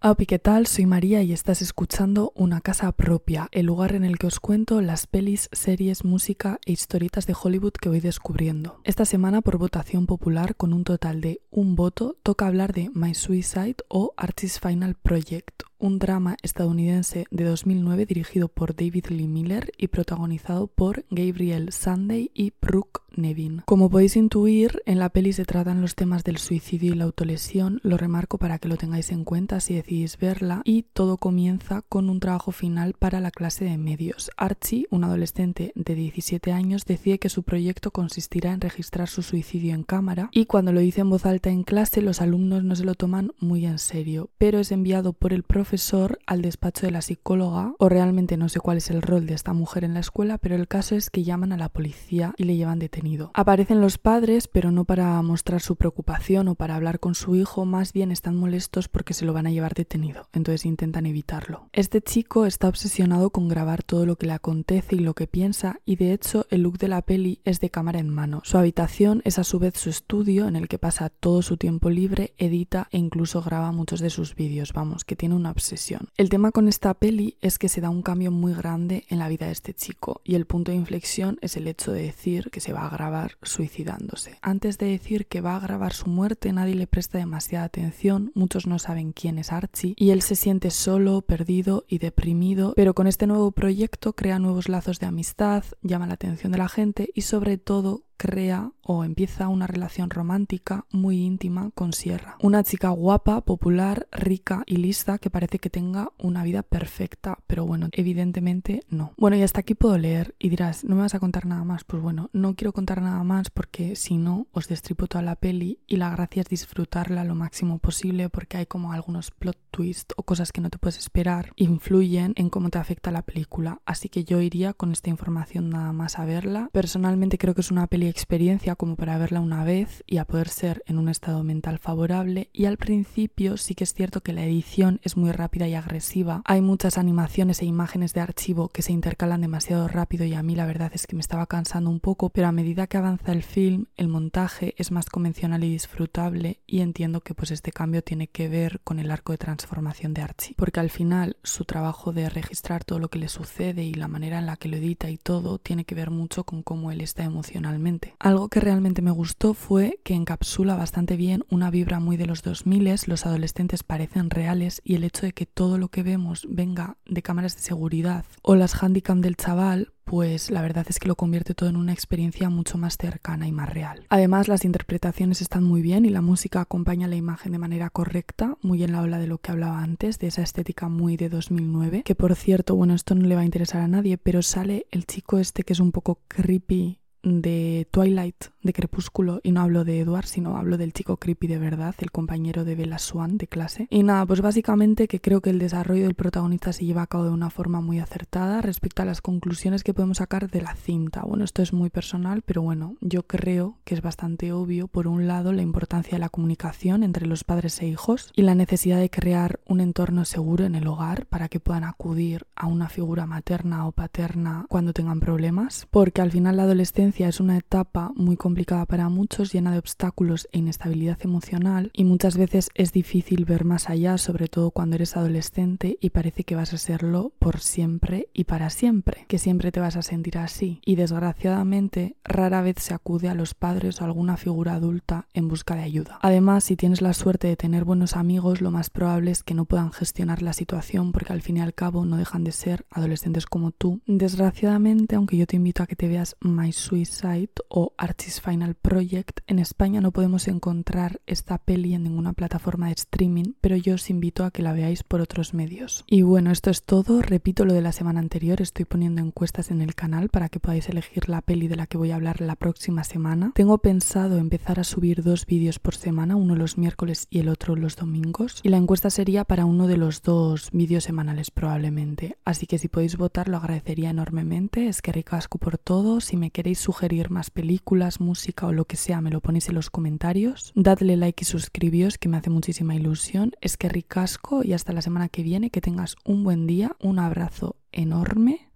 Hola, ¿qué tal? Soy María y estás escuchando Una Casa Propia, el lugar en el que os cuento las pelis, series, música e historietas de Hollywood que voy descubriendo. Esta semana, por votación popular, con un total de un voto, toca hablar de My Suicide o Artist Final Project, un drama estadounidense de 2009 dirigido por David Lee Miller y protagonizado por Gabriel Sunday y Brooke Nevin. Como podéis intuir, en la peli se tratan los temas del suicidio y la autolesión, lo remarco para que lo tengáis en cuenta si decidís verla, y todo comienza con un trabajo final para la clase de medios. Archie, un adolescente de 17 años, decide que su proyecto consistirá en registrar su suicidio en cámara y cuando lo dice en voz alta en clase los alumnos no se lo toman muy en serio, pero es enviado por el profe profesor al despacho de la psicóloga, o realmente no sé cuál es el rol de esta mujer en la escuela, pero el caso es que llaman a la policía y le llevan detenido. Aparecen los padres, pero no para mostrar su preocupación o para hablar con su hijo, más bien están molestos porque se lo van a llevar detenido, entonces intentan evitarlo. Este chico está obsesionado con grabar todo lo que le acontece y lo que piensa, y de hecho el look de la peli es de cámara en mano. Su habitación es a su vez su estudio en el que pasa todo su tiempo libre, edita e incluso graba muchos de sus vídeos, vamos, que tiene una obsesión. El tema con esta peli es que se da un cambio muy grande en la vida de este chico y el punto de inflexión es el hecho de decir que se va a grabar suicidándose. Antes de decir que va a grabar su muerte nadie le presta demasiada atención, muchos no saben quién es Archie y él se siente solo, perdido y deprimido, pero con este nuevo proyecto crea nuevos lazos de amistad, llama la atención de la gente y sobre todo crea o empieza una relación romántica muy íntima con Sierra. Una chica guapa, popular, rica y lista que parece que tenga una vida perfecta, pero bueno, evidentemente no. Bueno, y hasta aquí puedo leer y dirás, ¿no me vas a contar nada más? Pues bueno, no quiero contar nada más porque si no, os destripo toda la peli y la gracia es disfrutarla lo máximo posible porque hay como algunos plot twists o cosas que no te puedes esperar, influyen en cómo te afecta la película. Así que yo iría con esta información nada más a verla. Personalmente creo que es una peli experiencia como para verla una vez y a poder ser en un estado mental favorable y al principio sí que es cierto que la edición es muy rápida y agresiva. Hay muchas animaciones e imágenes de archivo que se intercalan demasiado rápido y a mí la verdad es que me estaba cansando un poco, pero a medida que avanza el film, el montaje es más convencional y disfrutable y entiendo que pues este cambio tiene que ver con el arco de transformación de Archie, porque al final su trabajo de registrar todo lo que le sucede y la manera en la que lo edita y todo tiene que ver mucho con cómo él está emocionalmente algo que realmente me gustó fue que encapsula bastante bien una vibra muy de los 2000, los adolescentes parecen reales y el hecho de que todo lo que vemos venga de cámaras de seguridad o las handicam del chaval pues la verdad es que lo convierte todo en una experiencia mucho más cercana y más real. Además, las interpretaciones están muy bien y la música acompaña la imagen de manera correcta, muy en la ola de lo que hablaba antes, de esa estética muy de 2009, que por cierto, bueno, esto no le va a interesar a nadie, pero sale el chico este que es un poco creepy de Twilight, de Crepúsculo, y no hablo de Edward, sino hablo del chico creepy de verdad, el compañero de Bella Swan de clase. Y nada, pues básicamente que creo que el desarrollo del protagonista se lleva a cabo de una forma muy acertada respecto a las conclusiones que podemos sacar de la cinta. Bueno, esto es muy personal, pero bueno, yo creo que es bastante obvio, por un lado, la importancia de la comunicación entre los padres e hijos y la necesidad de crear un entorno seguro en el hogar para que puedan acudir a una figura materna o paterna cuando tengan problemas, porque al final la adolescencia es una etapa muy complicada para muchos, llena de obstáculos e inestabilidad emocional y muchas veces es difícil ver más allá, sobre todo cuando eres adolescente y parece que vas a serlo por siempre y para siempre, que siempre te vas a sentir así. Y desgraciadamente rara vez se acude a los padres o alguna figura adulta en busca de ayuda. Además, si tienes la suerte de tener buenos amigos, lo más probable es que no puedan gestionar la situación porque al fin y al cabo no dejan de ser adolescentes como tú. Desgraciadamente, aunque yo te invito a que te veas My Sweet Site o Archie's Final Project. En España no podemos encontrar esta peli en ninguna plataforma de streaming, pero yo os invito a que la veáis por otros medios. Y bueno, esto es todo. Repito lo de la semana anterior, estoy poniendo encuestas en el canal para que podáis elegir la peli de la que voy a hablar la próxima semana. Tengo pensado empezar a subir dos vídeos por semana, uno los miércoles y el otro los domingos. Y la encuesta sería para uno de los dos vídeos semanales probablemente. Así que si podéis votar lo agradecería enormemente. Es que ricasco por todo. Si me queréis sugerir más películas, música o lo que sea, me lo ponéis en los comentarios. Dadle like y suscribíos, que me hace muchísima ilusión. Es que ricasco y hasta la semana que viene, que tengas un buen día, un abrazo enorme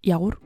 y agur.